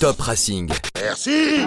Top Racing. Merci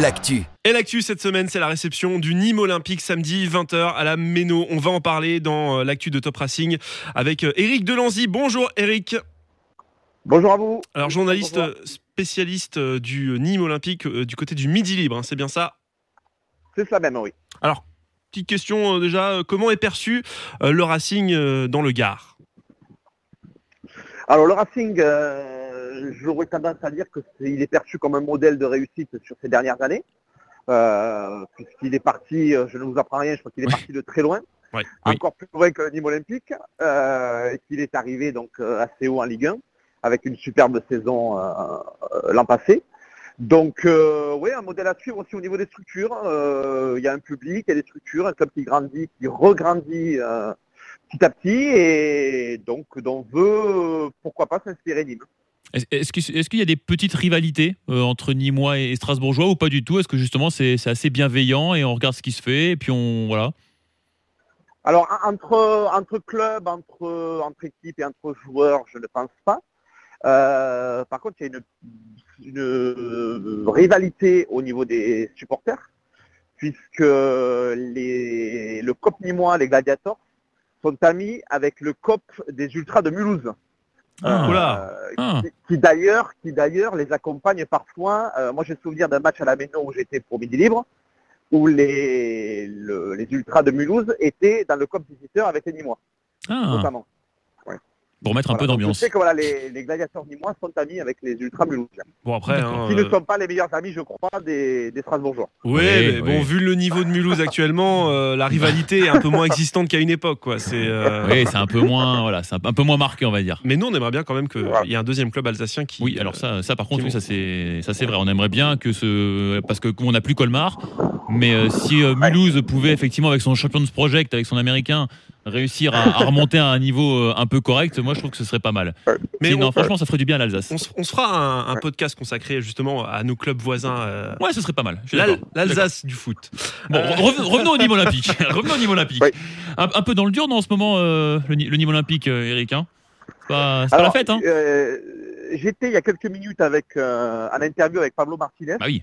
L'actu. Et l'actu cette semaine, c'est la réception du Nîmes Olympique samedi 20h à la Méno. On va en parler dans euh, l'actu de Top Racing avec Eric Delanzy. Bonjour Eric. Bonjour à vous. Alors journaliste euh, spécialiste euh, du Nîmes Olympique du côté du Midi Libre, hein, c'est bien ça? C'est ça même, oui. Alors, petite question déjà, comment est perçu le Racing dans le Gard? Alors le Racing, j'aurais tendance à dire qu'il est, perçu comme un modèle de réussite sur ces dernières années. Euh, puisqu'il est parti, euh, je ne vous apprends rien, je crois qu'il est parti de très loin, encore plus loin que le Nîmes Olympique, euh, et qu'il est arrivé donc assez haut en Ligue 1, avec une superbe saison l'an passé. Donc oui, un modèle à suivre aussi au niveau des structures. Il y a un public, il y a des structures, un club qui grandit, qui regrandit petit à petit, et donc dont veut, pourquoi pas, s'inspirer Nîmes. Est-ce qu'il y a des petites rivalités euh, entre Nîmois et Strasbourgeois ou pas du tout? Est-ce que justement c'est assez bienveillant et on regarde ce qui se fait puis on voilà Alors entre, clubs, entre, équipes et entre joueurs, je ne pense pas. Euh, par contre, il y a une, rivalité au niveau des supporters, puisque le COP Nîmois, les Gladiators, sont amis avec le COP des Ultras de Mulhouse. Ah. Euh, ah. Qui, d'ailleurs, qui d'ailleurs les accompagne parfois. Euh, moi, j'ai souvenir d'un match à la Méno où j'étais pour Midi Libre, où les, les ultras de Mulhouse étaient dans le COP visiteur avec les Nîmois, ah. notamment pour mettre un peu d'ambiance. Je sais que voilà, les, les gladiateurs nîmois sont amis avec les ultra mulhousiens. Bon après, hein, qui ne euh, sont pas les meilleurs amis, je crois, des, des Strasbourgeois. Oui, mais bon, vu le niveau de Mulhouse actuellement, euh, la rivalité est un peu moins existante qu'à une époque, quoi. C'est. Euh, oui, c'est un peu moins, voilà, c'est un peu moins marqué, on va dire. Mais nous, on aimerait bien quand même qu'il y ait un deuxième club alsacien qui. Oui, alors ça, ça par contre, oui, ça c'est, ça c'est vrai. On aimerait bien que ce, parce que on n'a plus Colmar, mais si Mulhouse pouvait effectivement avec son Champions Project, avec son américain, réussir à, remonter à un niveau euh, un peu correct, moi je trouve que ce serait pas mal. Mais non, franchement, ça ferait du bien à l'Alsace. On, se fera un, podcast consacré justement à nos clubs voisins. Euh, ouais, ce serait pas mal. L'Alsace du foot. Bon, revenons au niveau olympique. revenons au niveau olympique. Un, peu dans le dur dans ce moment, euh, le, niveau olympique, Eric. Hein? C'est pas, la fête. Hein? J'étais il y a quelques minutes avec un interview avec Pablo Martinez. Ah oui.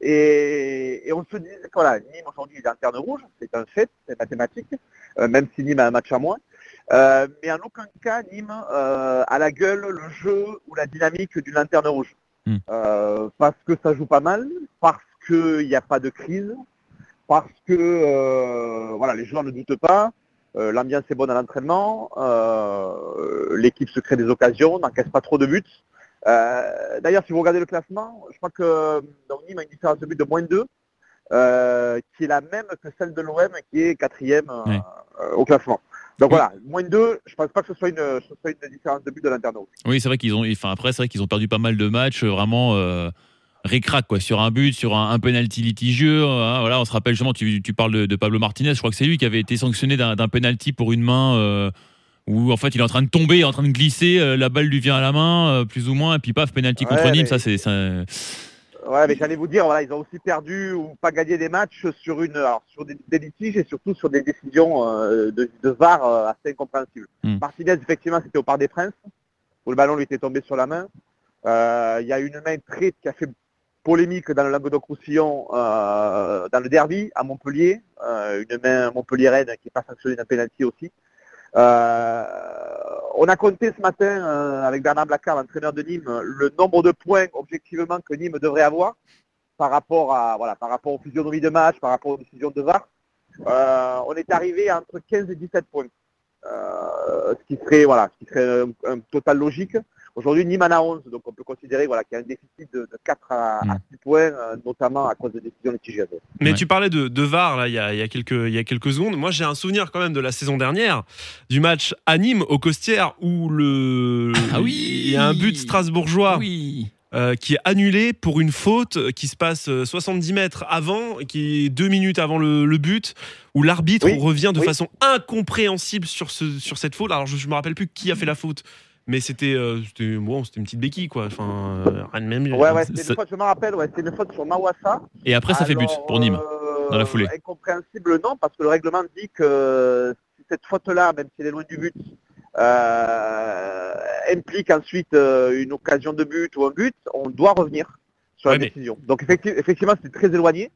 Et, on se dit, voilà, Nîmes aujourd'hui est lanterne rouge, c'est un fait, c'est mathématique, euh, même si Nîmes a un match à moins. Euh, mais en aucun cas, Nîmes euh, a la gueule, le jeu ou la dynamique d'une lanterne rouge. Hmm. parce que ça joue pas mal, parce qu'il n'y a pas de crise, parce que voilà, les joueurs ne doutent pas, l'ambiance est bonne à l'entraînement, l'équipe se crée des occasions, n'encaisse pas trop de buts. Euh, d'ailleurs, si vous regardez le classement, je crois que donc, Nîmes a une différence de but de moins 2, euh, qui est la même que celle de l'OM, qui est quatrième euh, au classement. Donc voilà, moins 2, je pense pas que ce soit une, une différence de but de l'interne. Oui, c'est vrai qu'ils ont, enfin après, c'est vrai qu'ils ont perdu pas mal de matchs, vraiment euh, récrac quoi, sur un but, sur un, un penalty litigieux. Hein, voilà, on se rappelle justement, tu, tu parles de, de, Pablo Martinez, je crois que c'est lui qui avait été sanctionné d'un penalty pour une main où en fait il est en train de tomber, il est en train de glisser, euh, la balle lui vient à la main, euh, plus ou moins, et puis paf, penalty contre Nîmes, ça c'est. Ouais, mais j'allais vous dire, voilà, ils ont aussi perdu ou pas gagné des matchs sur une, sur des, litiges et surtout sur des décisions euh, de, VAR assez incompréhensibles. Hmm. Martinez, effectivement, c'était au Parc des Princes, où le ballon lui était tombé sur la main. Il y a une main très qui a fait polémique dans le Languedoc-Roussillon, dans le derby à Montpellier, une main montpelliéraine qui n'est pas sanctionnée d'un penalty aussi. Euh, on a compté ce matin euh, avec Bernard Blacard, l'entraîneur de Nîmes, le nombre de points objectivement que Nîmes devrait avoir par rapport à voilà par rapport aux physionomies de match, par rapport aux décisions de VAR. Euh, on est arrivé entre 15 et 17 points. ce qui serait voilà, ce qui serait un total logique. Aujourd'hui, Nîmes en a 11, donc on peut considérer voilà, qu'il y a un déficit de, 4 à, 6 mm. points, euh, notamment à cause de décisions litigieuses. Mais tu parlais de, VAR là, il, y a, quelques, il y a quelques secondes. Moi, j'ai un souvenir quand même de la saison dernière, du match à Nîmes, au Costières, où le... Ah oui il y a un but strasbourgeois. Euh, qui est annulé pour une faute qui se passe 70 euh, mètres avant, qui est deux minutes avant le, but, où l'arbitre revient de façon incompréhensible sur, ce, sur cette faute. Alors je ne me rappelle plus qui a fait la faute mais c'était euh, bon, c'était une petite béquille quoi enfin euh, rien de même ouais ouais c'était une faute je me rappelle ouais c'était une faute sur Mawassa et après ça fait but pour Nîmes dans la foulée euh, incompréhensible non parce que le règlement dit que cette faute là même si elle est loin du but implique ensuite une occasion de but ou un but, on doit revenir sur la décision. Donc effectivement, c'est très éloigné.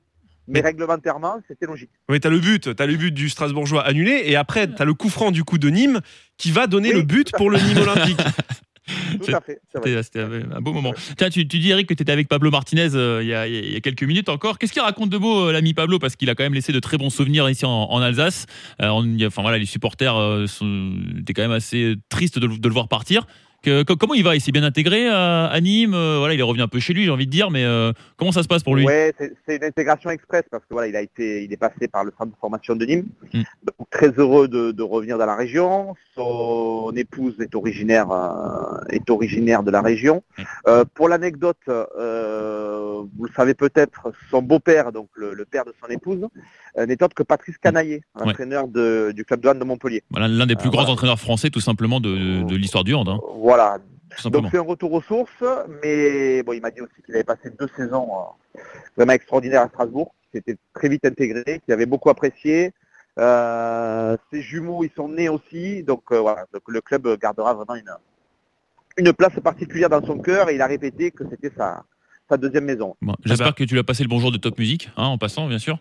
Mais réglementairement, c'était logique. Oui, tu as le but, tu as le but du Strasbourgeois annulé, et après, tu as le coup franc du coup de Nîmes qui va donner le but pour le Nîmes olympique. Tout à fait. C'était un beau moment. Tiens, tu, dis Eric que tu étais avec Pablo Martinez euh, il, y a, quelques minutes encore. Qu'est-ce qu'il raconte de beau euh, l'ami Pablo? Parce qu'il a quand même laissé de très bons souvenirs ici en, Alsace. Euh, enfin voilà, les supporters étaient quand même assez tristes de, le voir partir comment il va? Il s'est bien intégré à, Nîmes? Euh, Voilà, il est revenu un peu chez lui, j'ai envie de dire, mais euh, comment ça se passe pour lui? Ouais, c'est une intégration express parce que voilà, il a été, il est passé par le centre de formation de Nîmes. Donc, très heureux de, revenir dans la région. Son épouse est originaire, euh, est originaire de la région. Hmm. pour l'anecdote, vous le savez peut-être, son beau-père, donc le, père de son épouse, n'est autre que Patrice Canaillé, entraîneur du club de Hand de Montpellier. Voilà, l'un des plus grands entraîneurs français, tout simplement, de, l'histoire du hand. Hein. Voilà. Donc c'est un retour aux sources, mais bon, il m'a dit aussi qu'il avait passé deux saisons euh, vraiment extraordinaires à Strasbourg, qui était très vite intégré, qu'il avait beaucoup apprécié. Euh, ses jumeaux, ils sont nés aussi, donc euh, voilà, le club gardera vraiment une, une place particulière dans son cœur et il a répété que c'était sa, deuxième maison. J'espère que tu l'as passé le bonjour de Top Music, hein, en passant, bien sûr.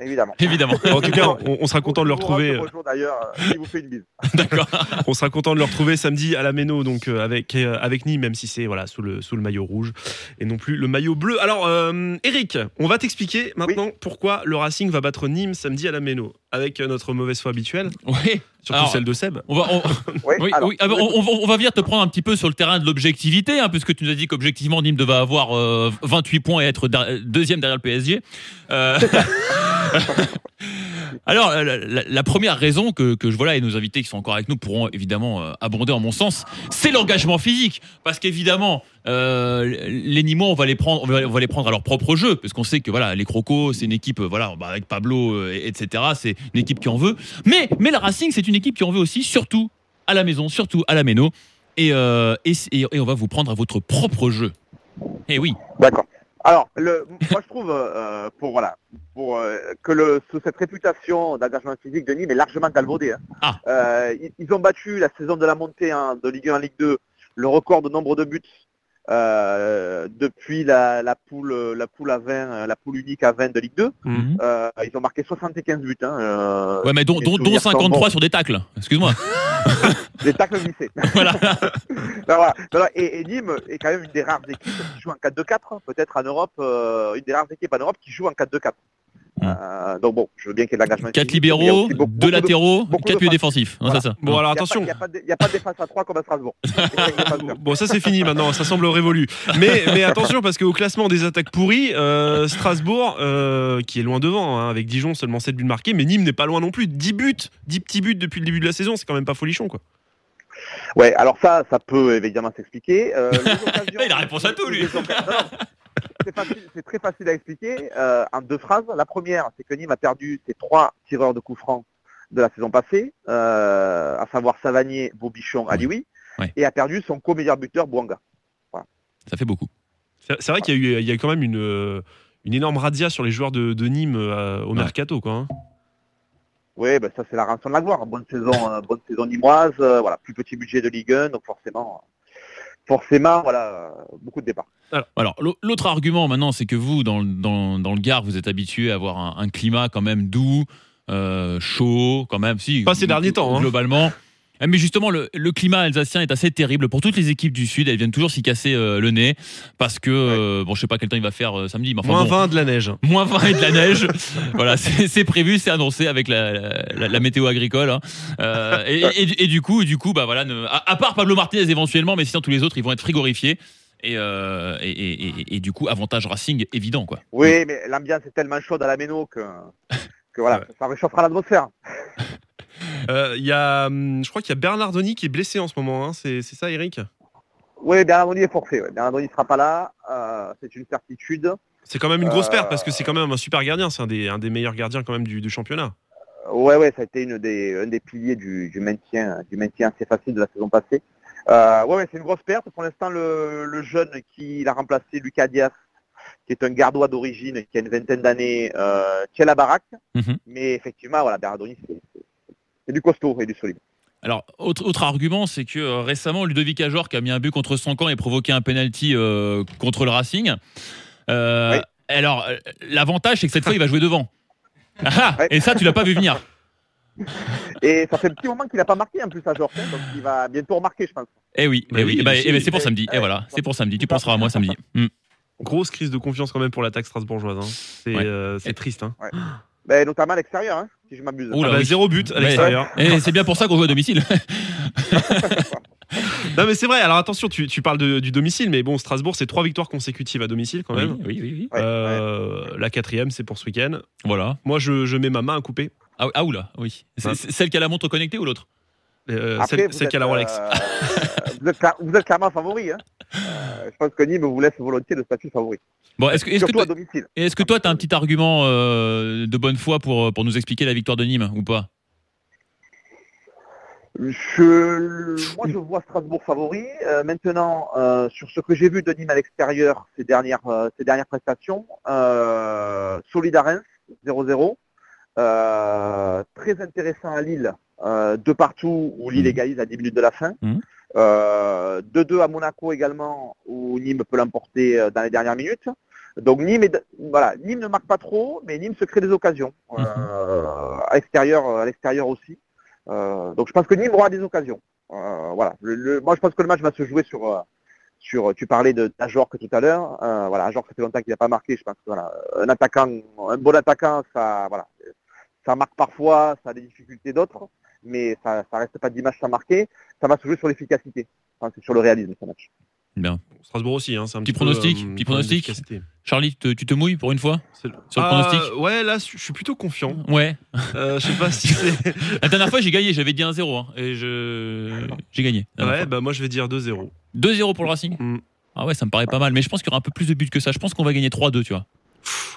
Évidemment. évidemment. En tout cas, on, sera content de le retrouver. Bonjour d'ailleurs, il vous fait une bise. D'accord. on sera content de le retrouver samedi à la Méno, donc euh, avec euh, avec Nîmes, même si c'est voilà sous le sous le maillot rouge et non plus le maillot bleu. Alors, euh, Eric, on va t'expliquer maintenant pourquoi le Racing va battre Nîmes samedi à la Méno avec notre mauvaise foi habituelle. Oui. Surtout celle de Seb. On va, on, oui, on, va venir te prendre un petit peu sur le terrain de l'objectivité, hein, puisque tu nous as dit qu'objectivement Nîmes devait avoir 28 points et être deuxième derrière le PSG. Euh... Alors, la, première raison que, je vois là, et nos invités qui sont encore avec nous pourront évidemment euh, abonder en mon sens, c'est l'engagement physique. Parce qu'évidemment, euh, les Nîmois, on va les prendre, on va, les prendre à leur propre jeu, parce qu'on sait que voilà, les Crocos, c'est une équipe, voilà, bah, avec Pablo, etc. C'est une équipe qui en veut. Mais, mais le Racing, c'est une équipe qui en veut aussi, surtout à la maison, surtout à la Méno. Et, et, et on va vous prendre à votre propre jeu. Eh oui. D'accord. Alors, le, moi je trouve euh, pour voilà pour euh, que le, cette réputation d'engagement physique de Nîmes est largement galvaudée. Hein. Ah. Euh, ils, ont battu la saison de la montée hein, de Ligue 1 en Ligue 2 le record de nombre de buts euh, depuis la, la, poule la poule à 20 euh, la poule unique à 20 de Ligue 2 mhm. euh, ils ont marqué 75 buts hein, euh, ouais mais dont, dont, 53 sur des tacles excuse-moi des tacles glissés voilà. voilà. voilà. Et, et, Nîmes est quand même une des rares équipes qui joue en 4-2-4 peut-être en Europe une des rares équipes en Europe qui joue en 4-2-4 euh, donc bon, je veux bien qu'il y ait de l'engagement. 4 libéraux, 2 latéraux, 4 milieux défensifs. Ça. Bon, alors attention. Il n'y a, pas de défense à 3 comme à Strasbourg. bon, ça c'est fini maintenant, ça semble révolu. Mais, mais attention, parce qu'au classement des attaques pourries, euh, Strasbourg, euh, qui est loin devant, hein, avec Dijon seulement 7 buts marqués, mais Nîmes n'est pas loin non plus. 10 buts, 10 petits buts depuis le début de la saison, c'est quand même pas folichon quoi. Ouais, alors ça, ça peut évidemment s'expliquer. il a réponse à tout, lui c'est très facile à expliquer euh, en deux phrases. La première, c'est que Nîmes a perdu ses trois tireurs de coups francs de la saison passée, euh, à savoir Savanier, Bobichon, Alioui, et a perdu son co-meilleur buteur, Bouanga. Ça fait beaucoup. C'est vrai qu'il y, a eu, il y a quand même une, euh, une énorme radia sur les joueurs de, Nîmes au mercato. Quoi, hein. Oui, ben ça c'est la rançon de la gloire. Bonne saison, bonne saison nîmoise, voilà, plus petit budget de Ligue 1, donc forcément forcément, voilà, beaucoup de départs. Alors, l'autre argument maintenant, c'est que vous, dans, dans, dans, le Gard, vous êtes habitué à avoir un, climat quand même doux, euh, chaud, quand même. Si, Pas ces derniers temps. Hein. Globalement. Mais justement, le, climat alsacien est assez terrible pour toutes les équipes du Sud. Elles viennent toujours s'y casser euh, le nez parce que, euh, bon, je sais pas quel temps il va faire samedi. Mais moins 20 de la neige. Moins 20 et de la neige. voilà, c'est prévu, c'est annoncé avec la, la, météo agricole. Hein. Et, du coup, du coup, bah voilà, à, part Pablo Martinez éventuellement, mais sinon tous les autres, ils vont être frigorifiés. Et, et, du coup, avantage Racing évident. Quoi. Oui, mais l'ambiance est tellement chaude à la Méno que, que voilà, ça réchauffera l'atmosphère. Euh, y a, hum, je crois qu'il y a Bernardoni qui est blessé en ce moment. Hein. C'est, ça, Eric? Oui, Bernardoni est forcé. Ouais. Bernardoni ne sera pas là. Euh, c'est une certitude. C'est quand même une grosse perte parce que c'est quand même un super gardien. C'est un des, un des meilleurs gardiens quand même du, championnat. Ouais, ouais, ça a été une des, un des piliers du, maintien, du maintien assez facile de la saison passée. Euh, ouais, ouais c'est une grosse perte. Pour l'instant, le, jeune qui l'a remplacé, Lucas Diaz, qui est un gardois d'origine, qui a une vingtaine d'années, tient la baraque. Mhm. Mais effectivement, voilà, Bernardoni, c'est du costaud et du solide. Alors, autre, autre argument, c'est que euh, récemment, Ludovic Ajor, qui a mis un but contre son camp et provoqué un penalty euh, contre le Racing. Euh, alors, l'avantage, c'est que cette fois, il va jouer devant. Ah, et ça, tu l'as pas vu venir. Et ça fait un petit moment qu'il n'a pas marqué en plus à Georges, donc il va bientôt remarquer, je pense. Eh oui, eh oui, eh ben, eh ben, c'est pour samedi. Et voilà, c'est pour samedi. Tu penseras à moi samedi. Hmm. Grosse crise de confiance quand même pour l'attaque strasbourgeoise. Hein. C'est triste. Hein. Ben, notamment à l'extérieur, hein, si je m'abuse. Ah bah, zéro but à l'extérieur. Et c'est bien pour ça qu'on joue à domicile. non mais c'est vrai. Alors attention, tu, tu parles de, du domicile, mais bon, Strasbourg, c'est trois victoires consécutives à domicile quand même. Oui, oui, oui. Euh, la quatrième, c'est pour ce week-end. Voilà. Moi, je, je, mets ma main à couper. Ah, ah oula, oui. C'est celle qui a la montre connectée ou l'autre? Euh, Celle, qui a la Rolex. Euh, vous, êtes, vous, êtes, clairement favori. Hein. Euh, je pense que Nîmes vous laisse volontiers le statut favori. Bon, est-ce que, est que, toi, est-ce que toi, tu as un petit argument euh, de bonne foi pour, pour nous expliquer la victoire de Nîmes ou pas? Je, moi, je vois Strasbourg favori. Euh, maintenant, euh, sur ce que j'ai vu de Nîmes à l'extérieur, ces dernières, euh, ces dernières prestations, euh, solide 0-0. très intéressant à Lille, de partout, où Lille mmh. égalise à 10 minutes de la fin. 2-2 mmh. à Monaco également, où Nîmes peut l'emporter dans les dernières minutes. Donc Nîmes, voilà, Nîmes ne marque pas trop, mais Nîmes se crée des occasions. Mmh. à l'extérieur, à l'extérieur aussi. Euh, donc je pense que Nîmes aura des occasions. Euh, voilà. Le, moi je pense que le match va se jouer sur euh, sur, tu parlais de que tout à l'heure. Euh, voilà, Ajorc, ça fait longtemps qu'il n'a pas marqué. Je pense que voilà, un attaquant, un bon attaquant, ça, voilà, ça marque parfois, ça a des difficultés d'autres, mais ça, ça reste pas d'image sans marquer. Ça va se jouer sur l'efficacité, enfin, c'est sur le réalisme ce match. Bien. Strasbourg aussi, hein, c'est un petit, pronostic. Euh, petit pronostic. Charlie, tu te mouilles pour une fois sur le ah, pronostic Ouais, là, je suis plutôt confiant. Ouais. Euh, je sais pas si c'est. La dernière fois, j'ai gagné. J'avais dit 1-0 hein, et je j'ai gagné. Ouais, bah moi, je vais dire 2-0. 2-0 pour le Racing. Mm. Ah ouais, ça me paraît pas mal. Mais je pense qu'il y aura un peu plus de buts que ça. Je pense qu'on va gagner 3-2, tu vois.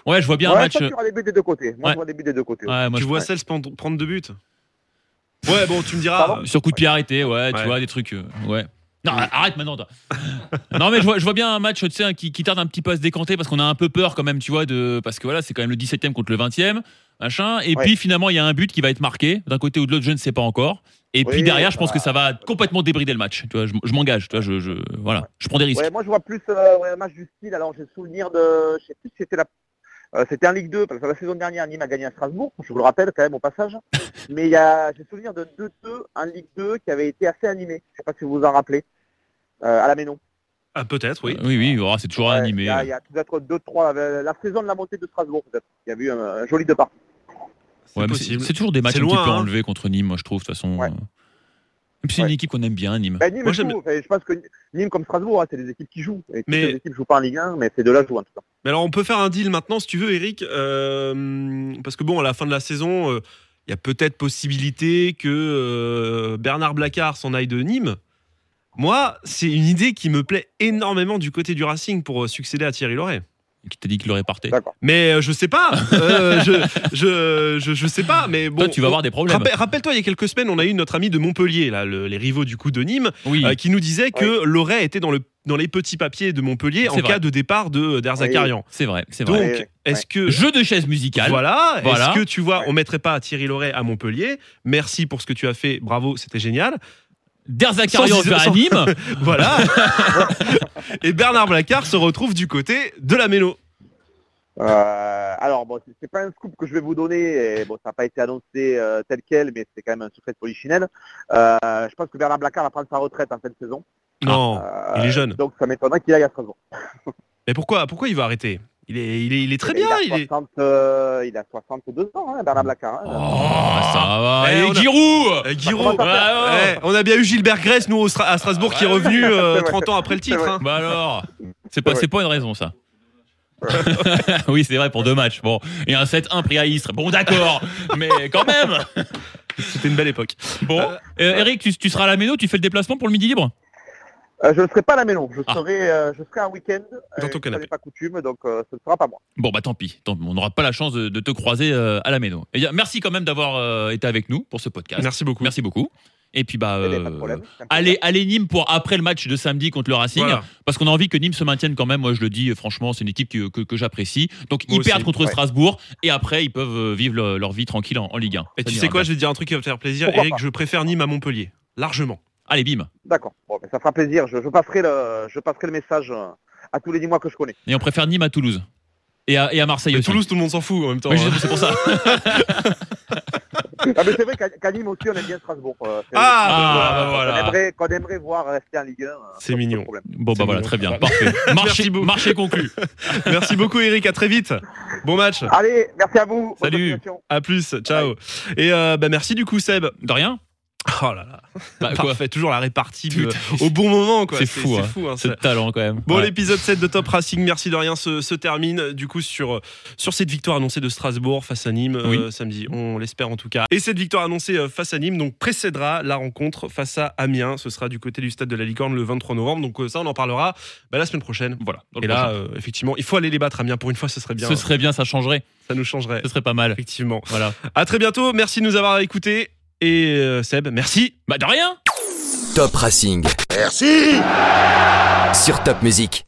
Ouais, je vois bien un match. Je des buts des deux côtés. Moi, je vois des buts des deux côtés. Ouais, moi, tu vois celle prendre deux buts. Ouais, bon, tu me diras. Sur coup de pied arrêté, ouais, tu vois, des trucs. Euh, ouais. Non, arrête maintenant. non, mais je vois, je vois, bien un match tu sais, qui, qui, tarde un petit peu à se décanter parce qu'on a un peu peur quand même, tu vois, de, parce que voilà, c'est quand même le 17e contre le 20e, machin. Et puis finalement, il y a un but qui va être marqué d'un côté ou de l'autre, je ne sais pas encore. Et puis derrière, je pense que ça va complètement débrider le match. Tu vois, je, m'engage. Tu vois, je, je, voilà, je prends des risques. moi, je vois plus euh, un match du style. Alors, j'ai souvenir de, je sais plus si c'était la euh, c'était en Ligue 2, parce que la saison dernière, Nîmes a gagné à Strasbourg, je vous le rappelle quand même au passage. Mais il y a, j'ai souvenir de 2-2 en Ligue 2 qui avait été assez animé. Je ne sais pas si vous vous en rappelez. Euh, à la Ménon. Ah, peut-être, oui. oui, oui, c'est toujours animé. Il y a, peut-être 2-3, euh, la saison de la montée de Strasbourg, peut-être. Il y a eu un, joli parties. c'est toujours des matchs un petit peu hein. enlevés contre Nîmes, moi, je trouve, de toute façon. C'est une équipe qu'on aime bien, Nîmes. Bah, Nîmes je pense que Nîmes comme Strasbourg, hein, c'est des équipes qui jouent. Et mais... Les équipes ne jouent pas en Ligue 1, mais c'est de là jouent en tout cas. Mais alors on peut faire un deal maintenant si tu veux, Eric, euh, parce que bon, à la fin de la saison, il y a peut-être possibilité que Bernard Blacard s'en aille de Nîmes. Moi, c'est une idée qui me plaît énormément du côté du Racing pour euh, succéder à Thierry Loret. Qui t'a dit qu'il aurait parté Mais euh, je sais pas. Euh, je, je, je, sais pas. Mais bon. Toi, tu vas avoir des problèmes. Rappelle-toi, il y a quelques semaines, on a eu notre ami de Montpellier, là, les rivaux du coup de Nîmes, qui nous disait que Loret était dans le dans les petits papiers de Montpellier en cas de départ de d'Erzakarian. C'est vrai, c'est vrai. Donc, est-ce que jeu de chaise musicale Voilà. Est-ce que tu vois, on mettrait pas Thierry Loret à Montpellier? Merci pour ce que tu as fait. Bravo, c'était génial. Derzakarian à Nîmes. voilà. et Bernard Blacard se retrouve du côté de la Mélo. Euh, alors bon, c'est pas un scoop que je vais vous donner, et bon, ça n'a pas été annoncé euh, tel quel, mais c'est quand même un secret de polichinelle. Euh, je pense que Bernard Blacard va prendre sa retraite en cette saison. Non, il est jeune. Donc ça m'étonnerait qu'il aille à Strasbourg. mais pourquoi, pourquoi il va arrêter? Il est, il, est, il est très bien. Il, a 60, euh, il a 62 ans, hein, Bernard Blacard. Hein. Oh, ça va. Et, eh, Giroud, eh, Giroud. Eh, on a bien eu Gilbert Grèce, nous, à Strasbourg, qui est revenu 30 euh, ans après le titre. Hein. Bah alors, c'est pas, pas une raison, ça. oui, c'est vrai, pour deux matchs. Bon, et un 7-1 pris à Istres. Bon, d'accord, mais quand même. C'était une belle époque. Bon, euh, Eric, tu, tu, seras à la Méno, tu fais le déplacement pour le midi libre? Euh, je ne serai pas à la maison, je, ah. serai, euh, je serai un week-end. Dans ton canapé. Pas coutume, donc euh, ce ne sera pas moi. Bon, bah tant pis, on n'aura pas la chance de, te croiser à la maison. Et, merci quand même d'avoir été avec nous pour ce podcast. Merci beaucoup. Merci beaucoup. Et puis bah euh, allez, allez Nîmes pour après le match de samedi contre le Racing, parce qu'on a envie que Nîmes se maintienne quand même. Moi je le dis franchement, c'est une équipe que, que, j'apprécie. Donc ils perdent contre Strasbourg et après ils peuvent vivre leur vie tranquille en, Ligue 1. Et tu sais quoi, je vais te dire un truc qui va te faire plaisir, Eric. Je préfère Nîmes à Montpellier, largement. Allez bim. D'accord. Bon, ça fera plaisir. Je, passerai le, je passerai le message euh, à tous les dix mois que je connais. Et on préfère Nîmes à Toulouse. Et à, et à Marseille aussi. Toulouse, tout le monde s'en fout en même temps. Oui, c'est pour ça. ah, mais c'est vrai qu'à Nîmes aussi, on aime bien Strasbourg. Euh, ah, ah bah, voilà. Qu'on aimerait, aimerait, voir rester en Ligue 1. Euh, c'est mignon. Bon, bah voilà, très bien. Parfait. Marché, marché conclu. merci beaucoup, Eric. À très vite. Bon match. Allez, merci à vous. Salut. À plus. Ciao. Et euh, bah, merci du coup, Seb. De rien. Oh là là. Bah, Parfait, toujours la répartie au bon moment. C'est fou, c'est fou hein, c'est talent quand même. Bon, l'épisode 7 de Top Racing, merci de rien, se, termine du coup sur, sur cette victoire annoncée de Strasbourg face à Nîmes euh, samedi. On l'espère en tout cas. Et cette victoire annoncée euh, face à Nîmes donc précédera la rencontre face à Amiens. Ce sera du côté du stade de la Licorne le 23 novembre. Donc euh, ça, on en parlera bah, la semaine prochaine. Voilà. Et là, effectivement, il faut aller les battre Amiens pour une fois, ce serait bien. Ce serait bien, ça changerait. Ça nous changerait. Ce serait pas mal. Effectivement. Voilà. À très bientôt. Merci de nous avoir écoutés. Et euh, Seb, merci. Bah de rien. Top Racing. Merci. Sur Top Music.